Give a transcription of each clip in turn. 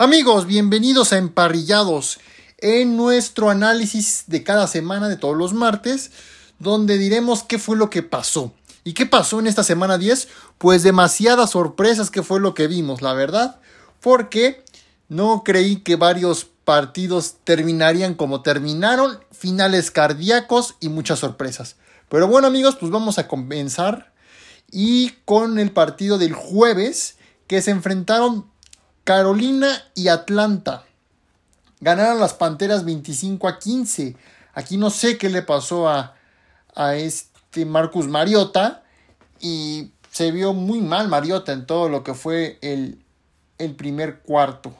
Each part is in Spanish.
Amigos, bienvenidos a Emparrillados, en nuestro análisis de cada semana de todos los martes, donde diremos qué fue lo que pasó. ¿Y qué pasó en esta semana 10? Pues demasiadas sorpresas que fue lo que vimos, la verdad, porque no creí que varios partidos terminarían como terminaron, finales cardíacos y muchas sorpresas. Pero bueno amigos, pues vamos a comenzar y con el partido del jueves que se enfrentaron Carolina y Atlanta. Ganaron las Panteras 25 a 15. Aquí no sé qué le pasó a, a este Marcus Mariota. Y se vio muy mal Mariota en todo lo que fue el, el primer cuarto.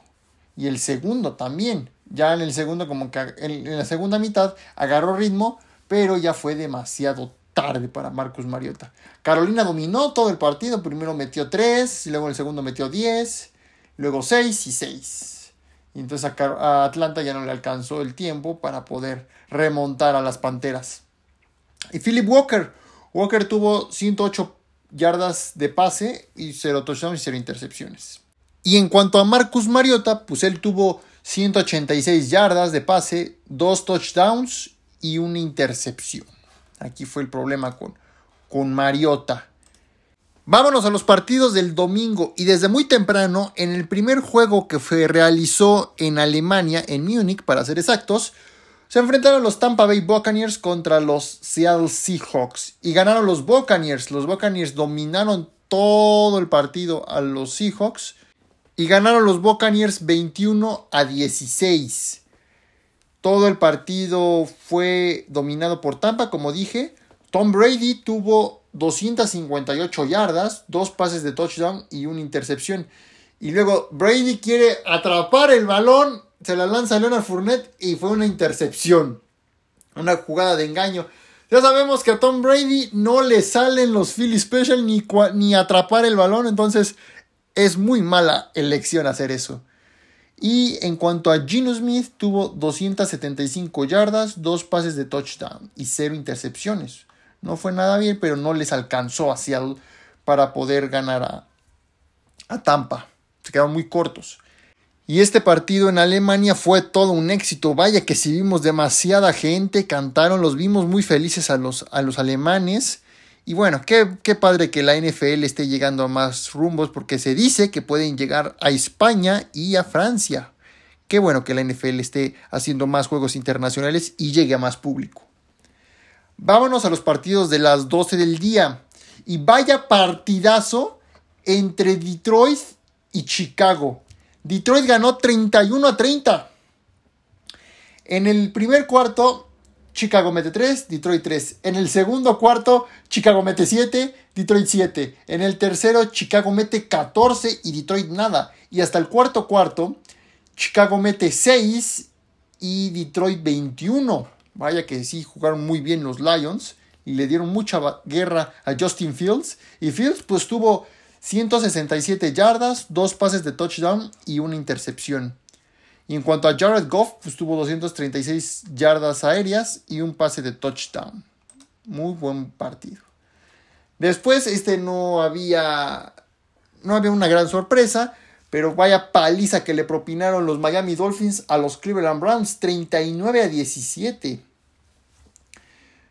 Y el segundo también. Ya en el segundo, como que en la segunda mitad agarró ritmo, pero ya fue demasiado tarde para Marcus Mariota. Carolina dominó todo el partido. Primero metió 3, luego en el segundo metió 10 luego 6 y 6. Y entonces a, Atlanta ya no le alcanzó el tiempo para poder remontar a las Panteras. Y Philip Walker. Walker tuvo 108 yardas de pase y 0 touchdowns y 0 intercepciones. Y en cuanto a Marcus Mariota, pues él tuvo 186 yardas de pase, 2 touchdowns y una intercepción. Aquí fue el problema con, con Mariota. Vámonos a los partidos del domingo y desde muy temprano, en el primer juego que se realizó en Alemania, en Múnich para ser exactos, se enfrentaron los Tampa Bay Buccaneers contra los Seattle Seahawks y ganaron los Buccaneers. Los Buccaneers dominaron todo el partido a los Seahawks y ganaron los Buccaneers 21 a 16. Todo el partido fue dominado por Tampa, como dije. Tom Brady tuvo 258 yardas, dos pases de touchdown y una intercepción. Y luego Brady quiere atrapar el balón, se la lanza Leonard Fournette y fue una intercepción. Una jugada de engaño. Ya sabemos que a Tom Brady no le salen los Philly Special ni, ni atrapar el balón, entonces es muy mala elección hacer eso. Y en cuanto a Gino Smith, tuvo 275 yardas, dos pases de touchdown y cero intercepciones. No fue nada bien, pero no les alcanzó a Seattle para poder ganar a, a Tampa. Se quedaron muy cortos. Y este partido en Alemania fue todo un éxito. Vaya que si vimos demasiada gente, cantaron, los vimos muy felices a los, a los alemanes. Y bueno, qué, qué, padre que la NFL esté llegando a más rumbos porque se dice que pueden llegar a España y a Francia. Qué bueno que la NFL esté haciendo más juegos internacionales y llegue a más público. Vámonos a los partidos de las 12 del día. Y vaya partidazo entre Detroit y Chicago. Detroit ganó 31 a 30. En el primer cuarto, Chicago mete 3, Detroit 3. En el segundo cuarto, Chicago mete 7, Detroit 7. En el tercero, Chicago mete 14 y Detroit nada. Y hasta el cuarto cuarto, Chicago mete 6 y Detroit 21. Vaya que sí jugaron muy bien los Lions y le dieron mucha guerra a Justin Fields. Y Fields pues tuvo 167 yardas, dos pases de touchdown y una intercepción. Y en cuanto a Jared Goff, pues tuvo 236 yardas aéreas y un pase de touchdown. Muy buen partido. Después, este no había. No había una gran sorpresa. Pero vaya paliza que le propinaron los Miami Dolphins a los Cleveland Browns. 39 a 17.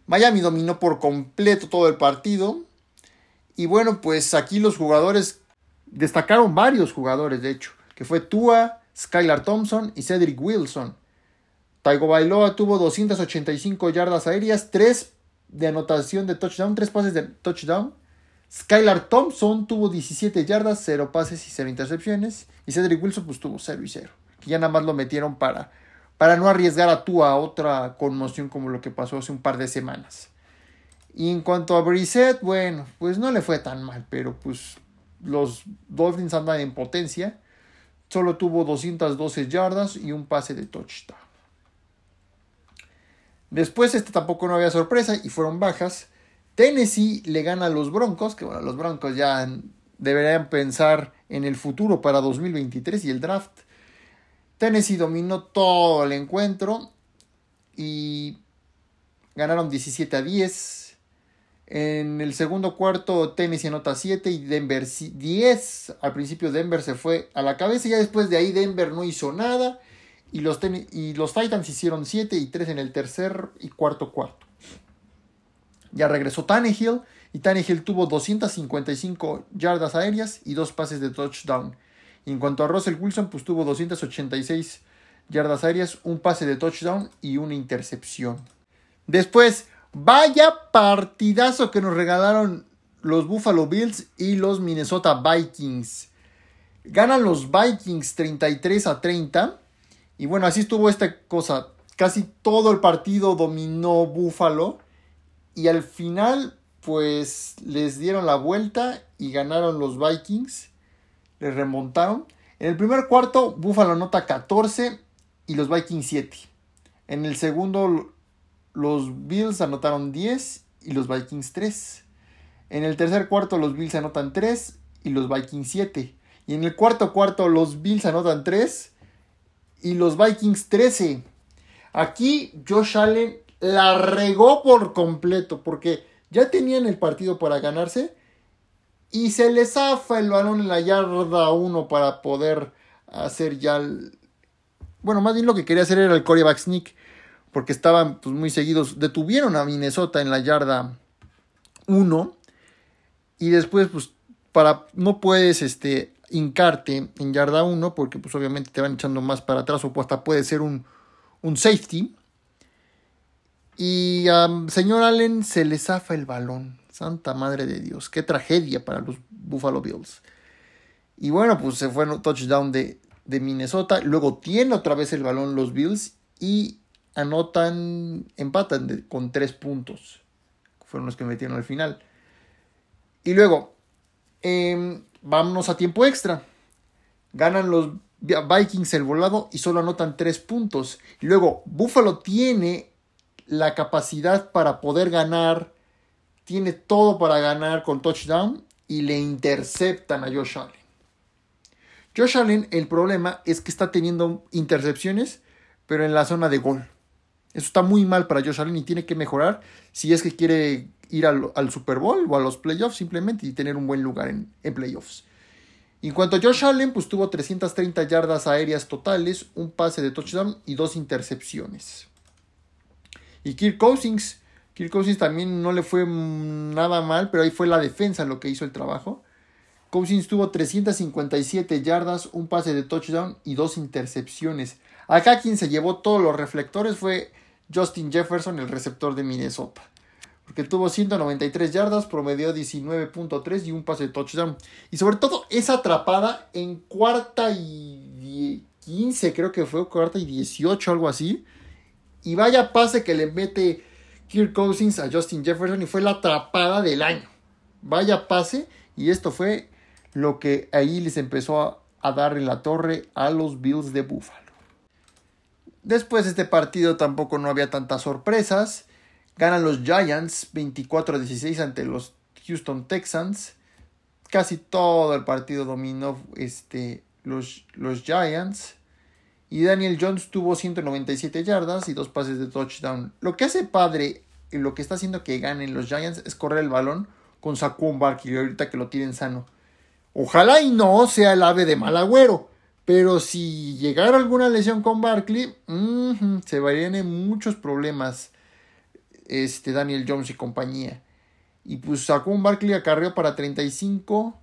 Miami dominó por completo todo el partido. Y bueno, pues aquí los jugadores destacaron varios jugadores, de hecho, que fue Tua, Skylar Thompson y Cedric Wilson. Taigo Bailoa tuvo 285 yardas aéreas, 3 de anotación de touchdown, 3 pases de touchdown. Skylar Thompson tuvo 17 yardas, 0 pases y 0 intercepciones. Y Cedric Wilson pues tuvo 0 y 0. Que ya nada más lo metieron para para no arriesgar a tú a otra conmoción como lo que pasó hace un par de semanas. Y en cuanto a Brissett, bueno, pues no le fue tan mal, pero pues los Dolphins andan en potencia. Solo tuvo 212 yardas y un pase de touchdown. Después este tampoco no había sorpresa y fueron bajas. Tennessee le gana a los Broncos, que bueno, los Broncos ya deberían pensar en el futuro para 2023 y el draft. Tennessee dominó todo el encuentro y ganaron 17 a 10. En el segundo cuarto, Tennessee anota 7 y Denver 10. Al principio Denver se fue a la cabeza y ya después de ahí Denver no hizo nada. Y los, y los Titans hicieron 7 y 3 en el tercer y cuarto cuarto. Ya regresó Tannehill y Tannehill tuvo 255 yardas aéreas y dos pases de touchdown. En cuanto a Russell Wilson, pues tuvo 286 yardas aéreas, un pase de touchdown y una intercepción. Después, vaya partidazo que nos regalaron los Buffalo Bills y los Minnesota Vikings. Ganan los Vikings 33 a 30. Y bueno, así estuvo esta cosa. Casi todo el partido dominó Buffalo. Y al final, pues les dieron la vuelta y ganaron los Vikings. Les remontaron. En el primer cuarto, Buffalo anota 14 y los Vikings 7. En el segundo, los Bills anotaron 10 y los Vikings 3. En el tercer cuarto, los Bills anotan 3 y los Vikings 7. Y en el cuarto cuarto, los Bills anotan 3 y los Vikings 13. Aquí Josh Allen la regó por completo porque ya tenían el partido para ganarse y se les zafa el balón en la yarda 1 para poder hacer ya el, bueno, más bien lo que quería hacer era el coreback sneak, porque estaban pues, muy seguidos. Detuvieron a Minnesota en la yarda 1 y después, pues, para, no puedes este, hincarte en yarda 1 porque pues obviamente te van echando más para atrás o hasta puede ser un, un safety. Y a señor Allen se le zafa el balón. Santa madre de Dios. Qué tragedia para los Buffalo Bills. Y bueno, pues se fue un touchdown de, Minnesota. Luego tiene otra vez el balón los Bills y anotan, empatan con tres puntos. Fueron los que metieron al final. Y luego, eh, vámonos a tiempo extra. Ganan los Vikings el volado y solo anotan tres puntos. Luego, Buffalo tiene la capacidad para poder ganar. Tiene todo para ganar con touchdown y le interceptan a Josh Allen. Josh Allen, el problema es que está teniendo intercepciones, pero en la zona de gol. Eso está muy mal para Josh Allen y tiene que mejorar si es que quiere ir al, Super Bowl o a los playoffs simplemente y tener un buen lugar en, playoffs. En cuanto a Josh Allen, pues tuvo 330 yardas aéreas totales, un pase de touchdown y dos intercepciones. Y Kirk Cousins, Kirk Cousins también no le fue nada mal, pero ahí fue la defensa lo que hizo el trabajo. Cousins tuvo 357 yardas, un pase de touchdown y dos intercepciones. Acá quien se llevó todos los reflectores fue Justin Jefferson, el receptor de Minnesota. Porque tuvo 193 yardas, promedió 19.3 y un pase de touchdown. Y sobre todo esa atrapada en cuarta y 15, creo que fue cuarta y 18, algo así. Y vaya pase que le mete Kirk Cousins a Justin Jefferson y fue la atrapada del año. Vaya pase. Y esto fue lo que ahí les empezó a, dar en la torre a los Bills de Buffalo. Después de este partido tampoco no había tantas sorpresas. Ganan los Giants 24 16 ante los Houston Texans. Casi todo el partido dominó este, los, los Giants. Y Daniel Jones tuvo 197 yardas y dos pases de touchdown. Lo que hace padre y lo que está haciendo que ganen los Giants es correr el balón con Saquon Barkley ahorita que lo tienen sano. Ojalá y no sea el ave de mal agüero. Pero si llegara alguna lesión con Barkley, se varían muchos problemas este Daniel Jones y compañía. Y pues sacó un Barkley acarreó para 35,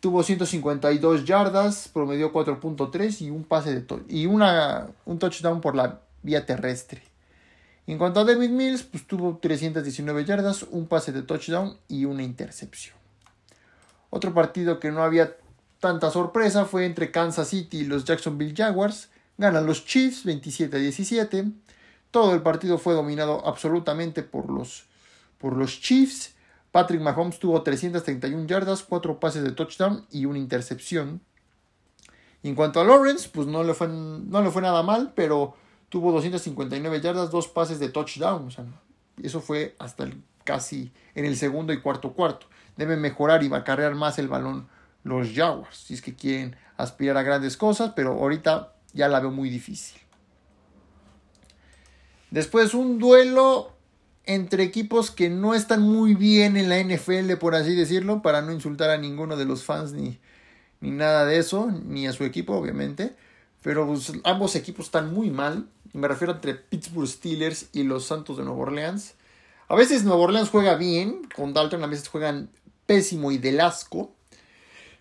tuvo 152 yardas, promedió 4.3 y un pase de y una, un touchdown por la vía terrestre. En cuanto a David Mills, pues tuvo 319 yardas, un pase de touchdown y una intercepción. Otro partido que no había tanta sorpresa fue entre Kansas City y los Jacksonville Jaguars. Ganan los Chiefs 27 a 17. Todo el partido fue dominado absolutamente por los, por los Chiefs. Patrick Mahomes tuvo 331 yardas, 4 pases de touchdown y una intercepción. en cuanto a Lawrence, pues no le fue, no le fue nada mal, pero tuvo 259 yardas, 2 pases de touchdown. O sea, eso fue hasta casi en el segundo y cuarto cuarto deben mejorar y va a cargar más el balón los Jaguars, si es que quieren aspirar a grandes cosas, pero ahorita ya la veo muy difícil. Después un duelo entre equipos que no están muy bien en la NFL, por así decirlo, para no insultar a ninguno de los fans ni, ni nada de eso, ni a su equipo, obviamente. Pero pues, ambos equipos están muy mal. Me refiero entre Pittsburgh Steelers y los Santos de Nueva Orleans. A veces Nueva Orleans juega bien con Dalton, a veces juegan pésimo y del asco.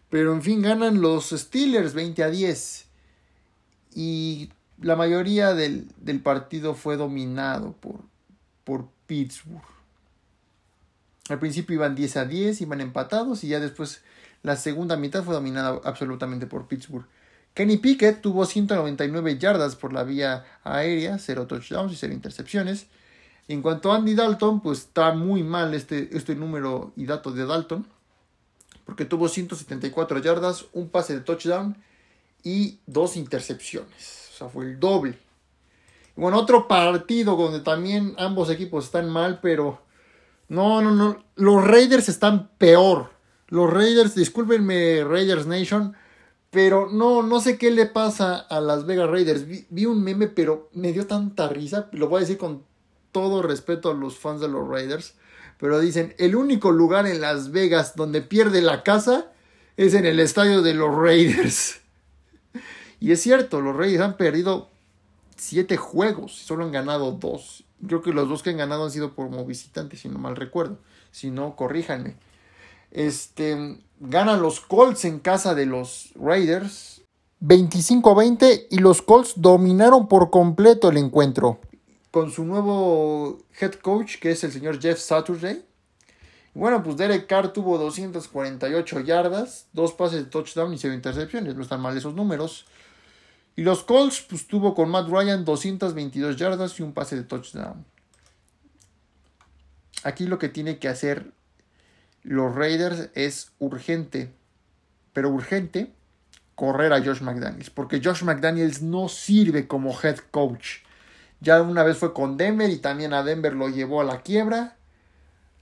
Pero en fin, ganan los Steelers 20 a 10. Y la mayoría del, partido fue dominado por, por Pittsburgh. Al principio iban 10 a 10, iban empatados y ya después la segunda mitad fue dominada absolutamente por Pittsburgh. Kenny Pickett tuvo 199 yardas por la vía aérea, 0 touchdowns y 0 intercepciones. En cuanto a Andy Dalton, pues está muy mal este, este número y dato de Dalton, porque tuvo 174 yardas, un pase de touchdown y dos intercepciones. O sea, fue el doble. Bueno, otro partido donde también ambos equipos están mal, pero no, no, no. Los Raiders están peor. Los Raiders, discúlpenme, Raiders Nation, pero no, no sé qué le pasa a las Vegas Raiders. Vi, un meme, pero me dio tanta risa. Lo voy a decir con todo respeto a los fans de los Raiders. Pero dicen, el único lugar en Las Vegas donde pierde la casa es en el estadio de los Raiders. Y es cierto, los Raiders han perdido siete juegos solo han ganado dos. Creo que los dos que han ganado han sido como visitantes, si no mal recuerdo. Si no, corríjanme. Este, ganan los Colts en casa de los Raiders. 25 a 20 y los Colts dominaron por completo el encuentro. Con su nuevo head coach que es el señor Jeff Saturday. Bueno, pues Derek Carr tuvo 248 yardas, dos pases de touchdown y 0 intercepciones. No están mal esos números. Y los Colts, pues tuvo con Matt Ryan 222 yardas y un pase de touchdown. Aquí lo que tiene que hacer los Raiders es urgente, pero urgente, correr a Josh McDaniels, porque Josh McDaniels no sirve como head coach. Ya una vez fue con Denver y también a Denver lo llevó a la quiebra,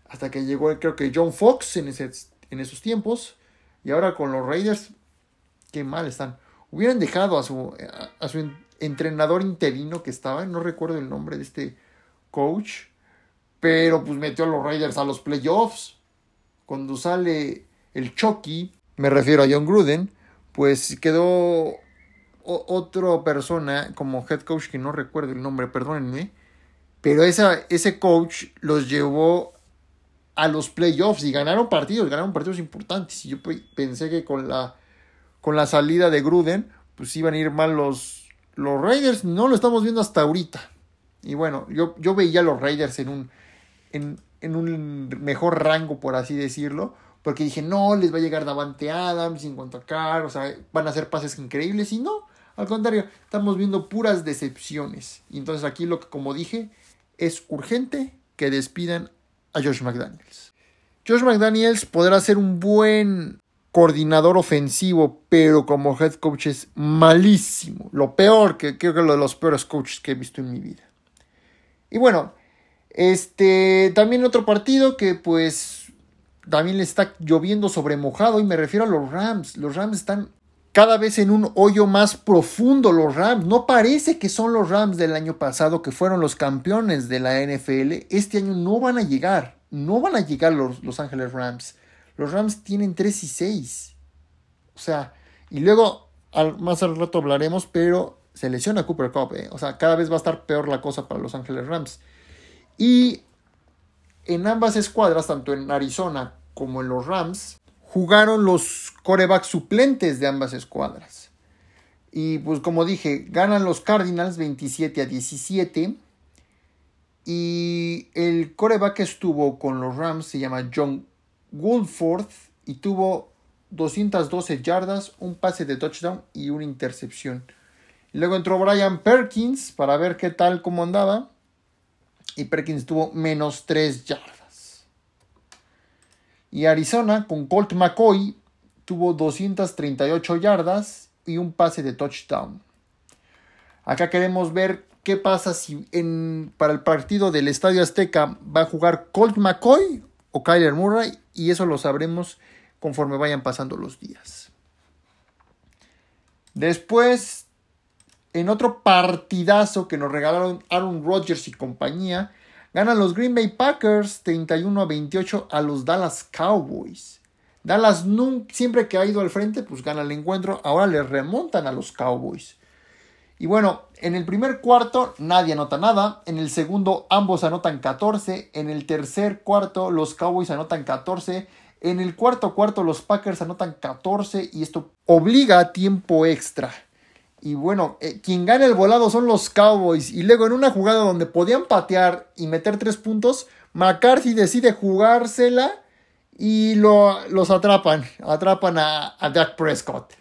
hasta que llegó creo que John Fox en, en esos tiempos, y ahora con los Raiders, qué mal están. Hubieran dejado a su, a su entrenador interino que estaba, no recuerdo el nombre de este coach, pero pues metió a los Raiders a los playoffs cuando sale el Chucky, me refiero a John Gruden, pues quedó otra persona como head coach que no recuerdo el nombre, perdónenme, pero esa, ese coach los llevó a los playoffs y ganaron partidos, ganaron partidos importantes. Y yo pensé que con la, con la salida de Gruden, pues iban a ir mal los, los Raiders. No lo estamos viendo hasta ahorita. Y bueno, yo, yo veía a los Raiders en un, en, en un mejor rango, por así decirlo, porque dije, no, les va a llegar Davante Adams en cuanto a Carr, o sea, van a hacer pases increíbles, y no, al contrario, estamos viendo puras decepciones. Y entonces aquí lo que, como dije, es urgente que despidan a Josh McDaniels. Josh McDaniels podrá ser un buen coordinador ofensivo, pero como head coach es malísimo. Lo peor, que creo que lo de los peores coaches que he visto en mi vida. Y bueno, este, también otro partido que pues también le está lloviendo sobre mojado y me refiero a los Rams. Los Rams están cada vez en un hoyo más profundo los Rams. No parece que son los Rams del año pasado que fueron los campeones de la NFL. Este año no van a llegar. No van a llegar los Los Ángeles Rams. Los Rams tienen 3 y 6. O sea, y luego al, más al rato hablaremos, pero se lesiona Cooper Cup. Eh. O sea, cada vez va a estar peor la cosa para Los Ángeles Rams. Y en ambas escuadras, tanto en Arizona como en los Rams, jugaron los corebacks suplentes de ambas escuadras. Y pues como dije, ganan los Cardinals 27 a 17. Y el coreback que estuvo con los Rams se llama John Woolforth y tuvo 212 yardas, un pase de touchdown y una intercepción. Luego entró Brian Perkins para ver qué tal cómo andaba y Perkins tuvo menos 3 yardas. Y Arizona con Colt McCoy tuvo 238 yardas y un pase de touchdown. Acá queremos ver qué pasa si en, para el partido del Estadio Azteca va a jugar Colt McCoy o Kyler Murray y eso lo sabremos conforme vayan pasando los días. Después en otro partidazo que nos regalaron Aaron Rodgers y compañía, Ganan los Green Bay Packers 31 a 28 a los Dallas Cowboys. Dallas nunca, siempre que ha ido al frente, pues gana el encuentro. Ahora le remontan a los Cowboys. Y bueno, en el primer cuarto nadie anota nada. En el segundo ambos anotan 14. En el tercer cuarto los Cowboys anotan 14. En el cuarto cuarto los Packers anotan 14 y esto obliga a tiempo extra. Y bueno, eh, quien gana el volado son los Cowboys. Y luego en una jugada donde podían patear y meter tres puntos, McCarthy decide jugársela y lo, los atrapan. Atrapan a, a Dak Prescott.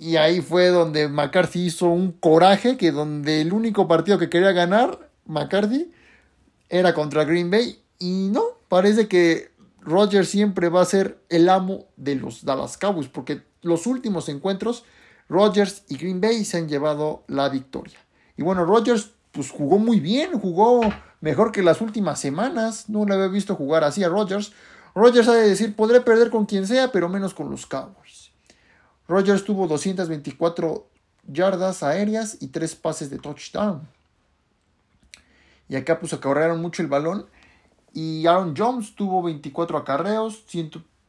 Y ahí fue donde McCarthy hizo un coraje que donde el único partido que quería ganar McCarthy era contra Green Bay. Y no, parece que Rodgers siempre va a ser el amo de los Dallas Cowboys porque los últimos encuentros Rodgers y Green Bay se han llevado la victoria. Y bueno, Rodgers pues jugó muy bien, jugó mejor que las últimas semanas. No le había visto jugar así a Rodgers. Rodgers ha de decir, podré perder con quien sea, pero menos con los Cowboys. Rogers tuvo 224 yardas aéreas y 3 pases de touchdown. Y acá pues acarrearon mucho el balón. Y Aaron Jones tuvo 24 acarreos,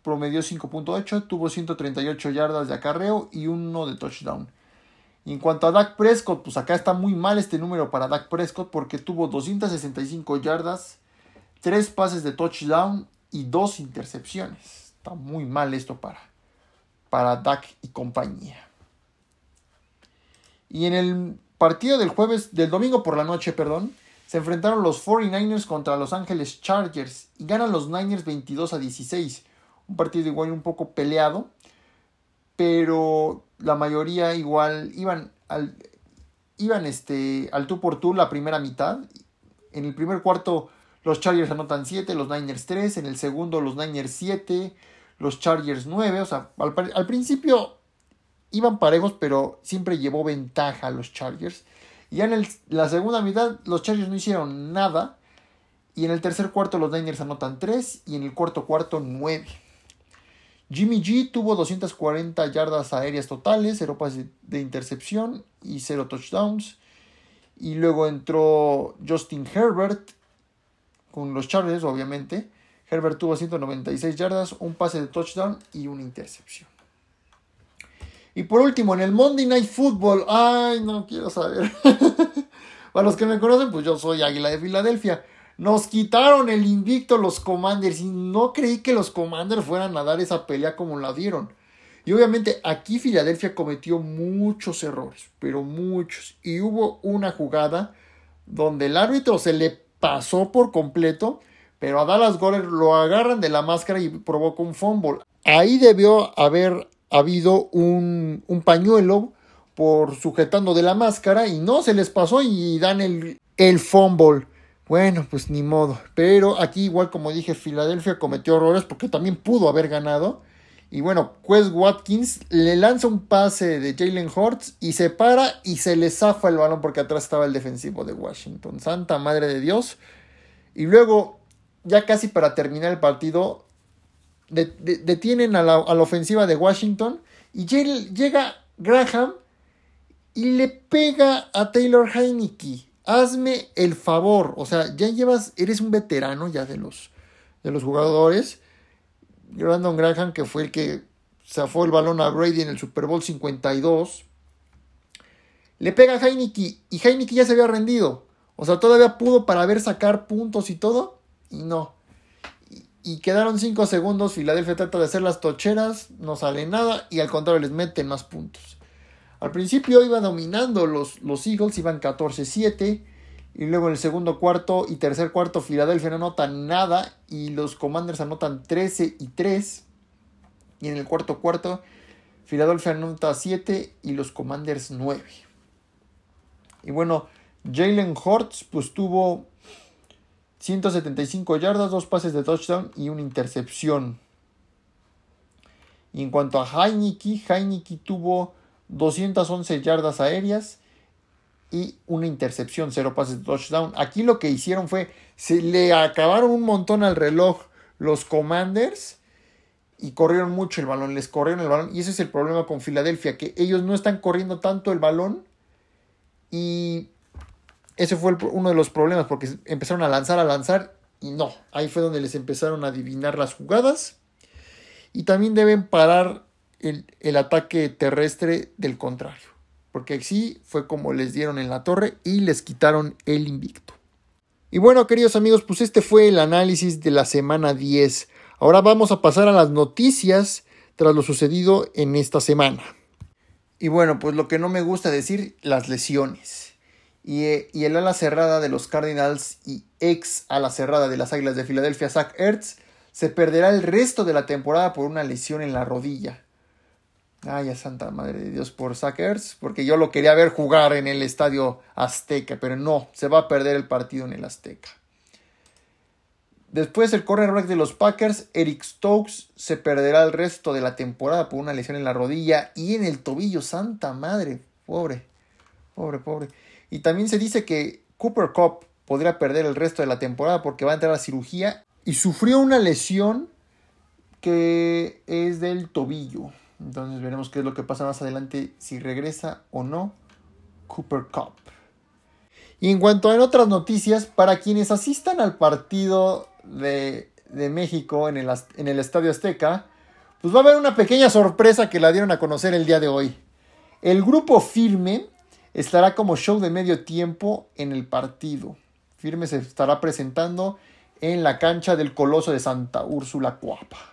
promedió 5.8, tuvo 138 yardas de acarreo y uno de touchdown. Y en cuanto a Dak Prescott, pues acá está muy mal este número para Dak Prescott porque tuvo 265 yardas, 3 pases de touchdown y 2 intercepciones. Está muy mal esto para, para Dak y compañía. Y en el partido del jueves, del domingo por la noche, perdón, se enfrentaron los 49ers contra Los Ángeles Chargers y ganan los Niners 22 a 16. Un partido igual un poco peleado, pero la mayoría igual iban al, iban este, al tú por tú la primera mitad. En el primer cuarto los Chargers anotan 7, los Niners 3, en el segundo los Niners 7, los Chargers 9. O sea, al, principio iban parejos, pero siempre llevó ventaja a los Chargers. Y ya en la segunda mitad los Chargers no hicieron nada. Y en el tercer cuarto los Niners anotan 3 y en el cuarto cuarto 9. Jimmy G tuvo 240 yardas aéreas totales, 0 pases de intercepción y 0 touchdowns. Y luego entró Justin Herbert con los Chargers, obviamente. Herbert tuvo 196 yardas, un pase de touchdown y una intercepción. Y por último, en el Monday Night Football, ay, no quiero saber. Para los que me conocen, pues yo soy Águila de Filadelfia. Nos quitaron el invicto los Commanders y no creí que los Commanders fueran a dar esa pelea como la dieron. Y obviamente aquí Filadelfia cometió muchos errores, pero muchos. Y hubo una jugada donde el árbitro se le pasó por completo pero a Dallas Gorer lo agarran de la máscara y provoca un fumble. Ahí debió haber habido un, un pañuelo por sujetando de la máscara y no se les pasó y dan el, el fumble. Bueno, pues ni modo. Pero aquí, igual como dije, Filadelfia cometió errores porque también pudo haber ganado. Y bueno, Quest Watkins le lanza un pase de Jalen Hurts y se para y se le zafa el balón porque atrás estaba el defensivo de Washington. Santa madre de Dios. Y luego ya casi para terminar el partido, detienen a la, ofensiva de Washington y llega Graham y le pega a Taylor Heineke. Hazme el favor, o sea, ya llevas, eres un veterano ya de los, de los jugadores. Brandon Graham, que fue el que zafó el balón a Brady en el Super Bowl 52, le pega a Heineke y Heineke ya se había rendido. O sea, todavía pudo para ver sacar puntos y todo y no. Y, quedaron 5 segundos. Filadelfia trata de hacer las tocheras, no sale nada y al contrario les meten más puntos. Al principio iba dominando los, los Eagles, iban 14-7. Y luego en el segundo cuarto y tercer cuarto Filadelfia no anota nada y los Commanders anotan 13 y 3. Y en el cuarto cuarto Filadelfia anota 7 y los Commanders 9. Y bueno, Jalen Hurts pues tuvo 175 yardas, dos pases de touchdown y una intercepción. Y en cuanto a Heineke, Heineke tuvo 211 yardas aéreas y una intercepción, cero pases de touchdown. Aquí lo que hicieron fue, se le acabaron un montón al reloj los Commanders y corrieron mucho el balón, les corrieron el balón. Y ese es el problema con Filadelfia, que ellos no están corriendo tanto el balón y ese fue uno de los problemas porque empezaron a lanzar, a lanzar y no. Ahí fue donde les empezaron a adivinar las jugadas. Y también deben parar el, el ataque terrestre del contrario. Porque así fue como les dieron en la torre y les quitaron el invicto. Y bueno, queridos amigos, pues este fue el análisis de la semana 10. Ahora vamos a pasar a las noticias tras lo sucedido en esta semana. Y bueno, pues lo que no me gusta decir, las lesiones. Y, eh, y el ala cerrada de los Cardinals y ex ala cerrada de las Águilas de Filadelfia, Zach Ertz, se perderá el resto de la temporada por una lesión en la rodilla. Ay, a santa madre de Dios por Sackers, porque yo lo quería ver jugar en el estadio Azteca, pero no, se va a perder el partido en el Azteca. Después el cornerback de los Packers, Eric Stokes, se perderá el resto de la temporada por una lesión en la rodilla y en el tobillo, santa madre, pobre, pobre, pobre. Y también se dice que Cooper Cup podría perder el resto de la temporada porque va a entrar a cirugía y sufrió una lesión que es del tobillo. Entonces veremos qué es lo que pasa más adelante, si regresa o no Cooper Cup. Y en cuanto a otras noticias, para quienes asistan al partido de, México en el, en el Estadio Azteca, pues va a haber una pequeña sorpresa que la dieron a conocer el día de hoy. El grupo Firme estará como show de medio tiempo en el partido. Firme se estará presentando en la cancha del Coloso de Santa Úrsula Cuapa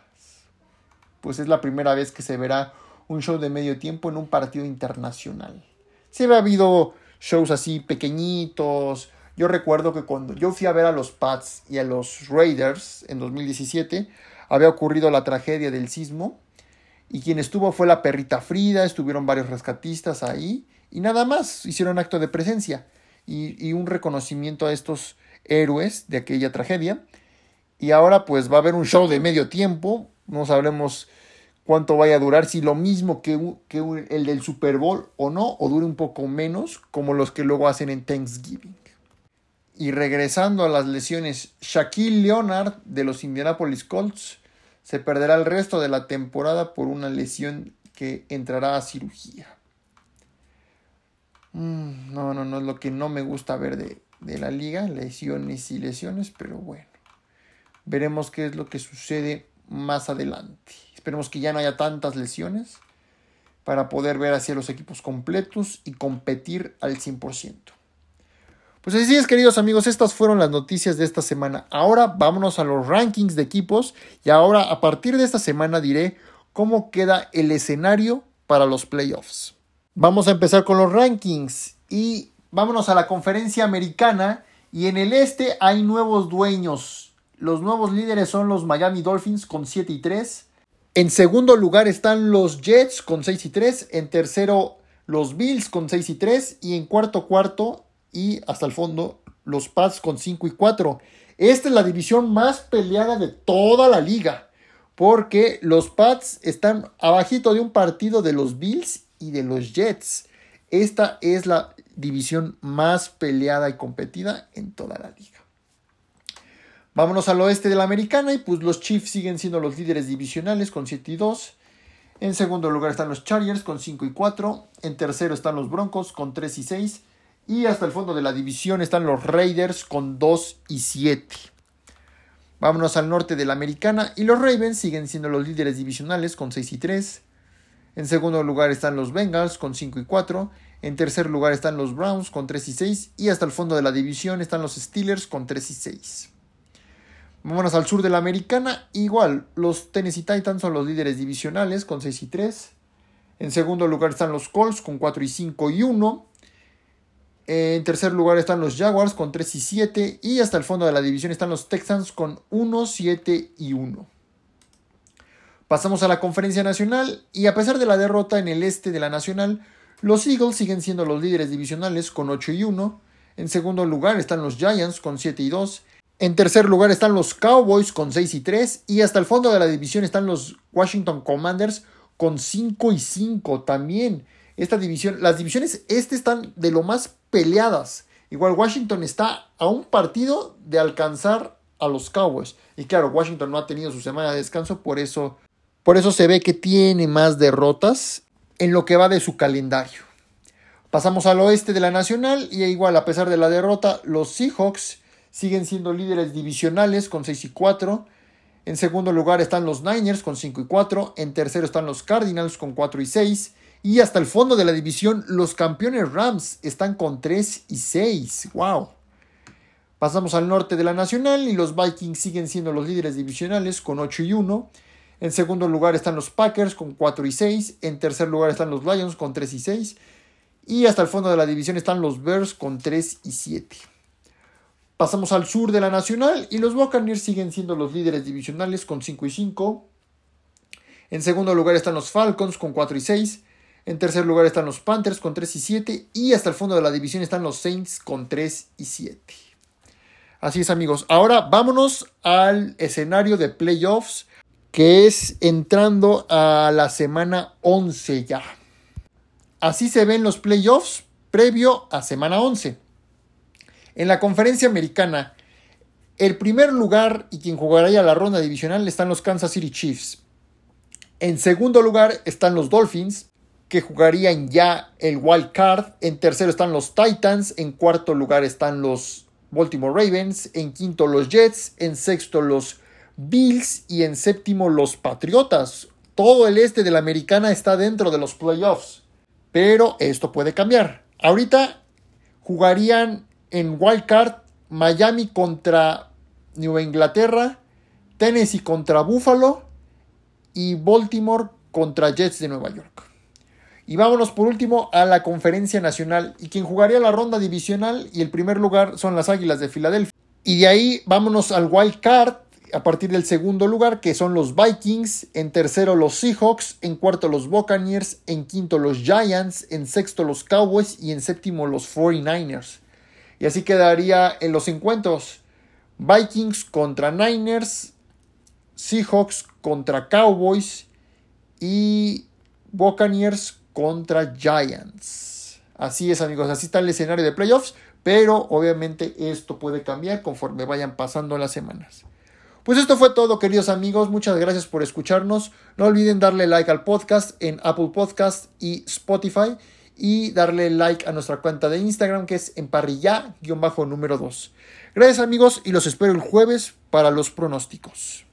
pues es la primera vez que se verá un show de medio tiempo en un partido internacional. Se ha habido shows así pequeñitos. Yo recuerdo que cuando yo fui a ver a los Pats y a los Raiders en 2017, había ocurrido la tragedia del sismo. Y quien estuvo fue la perrita Frida, estuvieron varios rescatistas ahí. Y nada más, hicieron acto de presencia y, y un reconocimiento a estos héroes de aquella tragedia. Y ahora pues va a haber un show de medio tiempo, no sabremos cuánto vaya a durar, si lo mismo que, el del Super Bowl o no, o dure un poco menos, como los que luego hacen en Thanksgiving. Y regresando a las lesiones, Shaquille Leonard de los Indianapolis Colts se perderá el resto de la temporada por una lesión que entrará a cirugía. Mm, no, no, no es lo que no me gusta ver de, de la liga, lesiones y lesiones, pero bueno. Veremos qué es lo que sucede más adelante. Esperemos que ya no haya tantas lesiones para poder ver hacia los equipos completos y competir al 100%. Pues así es, queridos amigos, estas fueron las noticias de esta semana. Ahora vámonos a los rankings de equipos y ahora a partir de esta semana diré cómo queda el escenario para los playoffs. Vamos a empezar con los rankings y vámonos a la conferencia americana y en el este hay nuevos dueños los nuevos líderes son los Miami Dolphins con 7 y 3. En segundo lugar están los Jets con 6 y 3. En tercero los Bills con 6 y 3. Y en cuarto cuarto y hasta el fondo los Pats con 5 y 4. Esta es la división más peleada de toda la liga. Porque los Pats están abajito de un partido de los Bills y de los Jets. Esta es la división más peleada y competida en toda la liga. Vámonos al oeste de la americana y pues los Chiefs siguen siendo los líderes divisionales con 7 y 2. En segundo lugar están los Chargers con 5 y 4. En tercero están los Broncos con 3 y 6. Y hasta el fondo de la división están los Raiders con 2 y 7. Vámonos al norte de la americana y los Ravens siguen siendo los líderes divisionales con 6 y 3. En segundo lugar están los Bengals con 5 y 4. En tercer lugar están los Browns con 3 y 6. Y hasta el fondo de la división están los Steelers con 3 y 6. Vámonos al sur de la americana. Igual, los Tennessee Titans son los líderes divisionales con 6 y 3. En segundo lugar están los Colts con 4 y 5 y 1. En tercer lugar están los Jaguars con 3 y 7. Y hasta el fondo de la división están los Texans con 1, 7 y 1. Pasamos a la conferencia nacional y a pesar de la derrota en el este de la nacional, los Eagles siguen siendo los líderes divisionales con 8 y 1. En segundo lugar están los Giants con 7 y 2. En tercer lugar están los Cowboys con 6 y 3. Y hasta el fondo de la división están los Washington Commanders con 5 y 5 también. Esta división, las divisiones este están de lo más peleadas. Igual Washington está a un partido de alcanzar a los Cowboys. Y claro, Washington no ha tenido su semana de descanso, por eso, por eso se ve que tiene más derrotas en lo que va de su calendario. Pasamos al oeste de la Nacional y igual a pesar de la derrota, los Seahawks siguen siendo líderes divisionales con 6 y 4. En segundo lugar están los Niners con 5 y 4. En tercero están los Cardinals con 4 y 6. Y hasta el fondo de la división, los campeones Rams están con 3 y 6. ¡Wow! Pasamos al norte de la Nacional y los Vikings siguen siendo los líderes divisionales con 8 y 1. En segundo lugar están los Packers con 4 y 6. En tercer lugar están los Lions con 3 y 6. Y hasta el fondo de la división están los Bears con 3 y 7. Pasamos al sur de la Nacional y los Buccaneers siguen siendo los líderes divisionales con 5 y 5. En segundo lugar están los Falcons con 4 y 6. En tercer lugar están los Panthers con 3 y 7. Y hasta el fondo de la división están los Saints con 3 y 7. Así es amigos. Ahora vámonos al escenario de playoffs que es entrando a la semana 11 ya. Así se ven los playoffs previo a semana 11. En la conferencia americana, el primer lugar y quien jugaría la ronda divisional están los Kansas City Chiefs. En segundo lugar están los Dolphins, que jugarían ya el wild card. En tercero están los Titans. En cuarto lugar están los Baltimore Ravens. En quinto los Jets. En sexto los Bills. Y en séptimo los Patriotas. Todo el este de la americana está dentro de los playoffs. Pero esto puede cambiar. Ahorita jugarían en Wild Card Miami contra Nueva Inglaterra, Tennessee contra Buffalo y Baltimore contra Jets de Nueva York. Y vámonos por último a la conferencia nacional y quien jugaría la ronda divisional y el primer lugar son las Águilas de Filadelfia. Y de ahí vámonos al Wild Card a partir del segundo lugar, que son los Vikings, en tercero los Seahawks, en cuarto los Buccaneers, en quinto los Giants, en sexto los Cowboys y en séptimo los 49ers. Y así quedaría en los encuentros Vikings contra Niners, Seahawks contra Cowboys y Buccaneers contra Giants. Así es amigos, así está el escenario de playoffs, pero obviamente esto puede cambiar conforme vayan pasando las semanas. Pues esto fue todo, queridos amigos. Muchas gracias por escucharnos. No olviden darle like al podcast en Apple Podcast y Spotify y darle like a nuestra cuenta de Instagram que es emparrilla-número 2. Gracias amigos y los espero el jueves para los pronósticos.